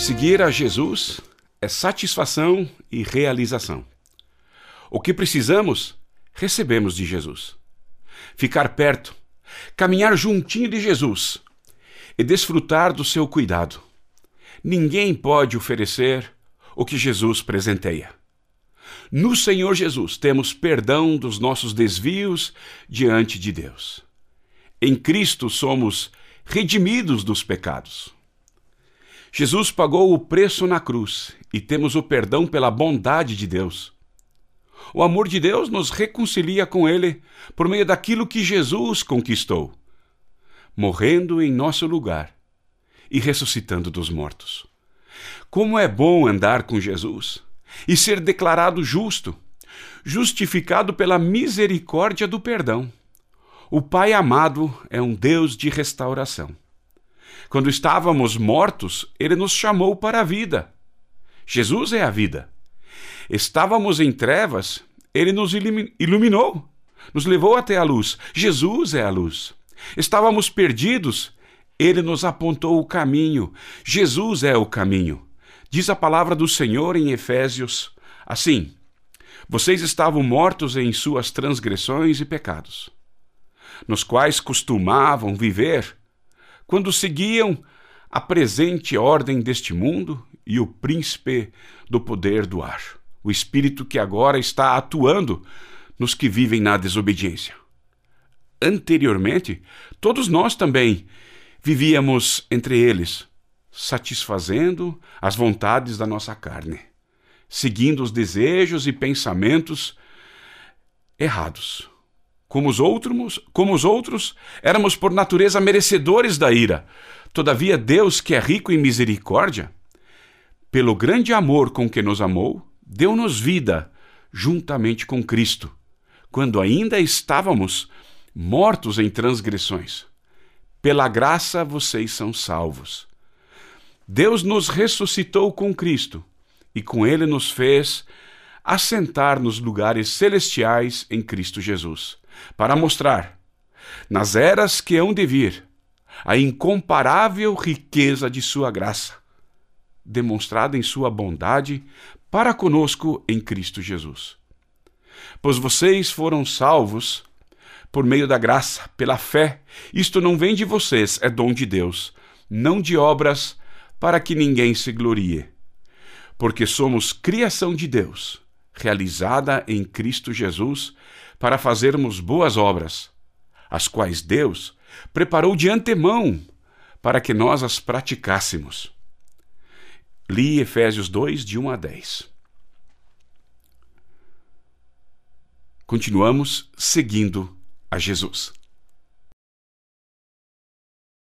Seguir a Jesus é satisfação e realização. O que precisamos, recebemos de Jesus. Ficar perto, caminhar juntinho de Jesus e desfrutar do seu cuidado. Ninguém pode oferecer o que Jesus presenteia. No Senhor Jesus temos perdão dos nossos desvios diante de Deus. Em Cristo somos redimidos dos pecados. Jesus pagou o preço na cruz e temos o perdão pela bondade de Deus. O amor de Deus nos reconcilia com Ele por meio daquilo que Jesus conquistou, morrendo em nosso lugar e ressuscitando dos mortos. Como é bom andar com Jesus e ser declarado justo, justificado pela misericórdia do perdão. O Pai amado é um Deus de restauração. Quando estávamos mortos, ele nos chamou para a vida. Jesus é a vida. Estávamos em trevas, ele nos iluminou, nos levou até a luz. Jesus é a luz. Estávamos perdidos, ele nos apontou o caminho. Jesus é o caminho. Diz a palavra do Senhor em Efésios assim: Vocês estavam mortos em suas transgressões e pecados, nos quais costumavam viver quando seguiam a presente ordem deste mundo e o príncipe do poder do ar, o espírito que agora está atuando nos que vivem na desobediência. Anteriormente, todos nós também vivíamos entre eles, satisfazendo as vontades da nossa carne, seguindo os desejos e pensamentos errados como os outros, como os outros, éramos por natureza merecedores da ira. Todavia, Deus, que é rico em misericórdia, pelo grande amor com que nos amou, deu-nos vida juntamente com Cristo, quando ainda estávamos mortos em transgressões. Pela graça vocês são salvos. Deus nos ressuscitou com Cristo e com ele nos fez assentar nos lugares celestiais em Cristo Jesus para mostrar, nas eras que hão de vir, a incomparável riqueza de Sua graça, demonstrada em Sua bondade para conosco em Cristo Jesus. Pois vocês foram salvos por meio da graça, pela fé. Isto não vem de vocês, é dom de Deus, não de obras, para que ninguém se glorie. Porque somos criação de Deus, realizada em Cristo Jesus para fazermos boas obras, as quais Deus preparou de antemão para que nós as praticássemos. Li Efésios 2, de 1 a 10. Continuamos seguindo a Jesus.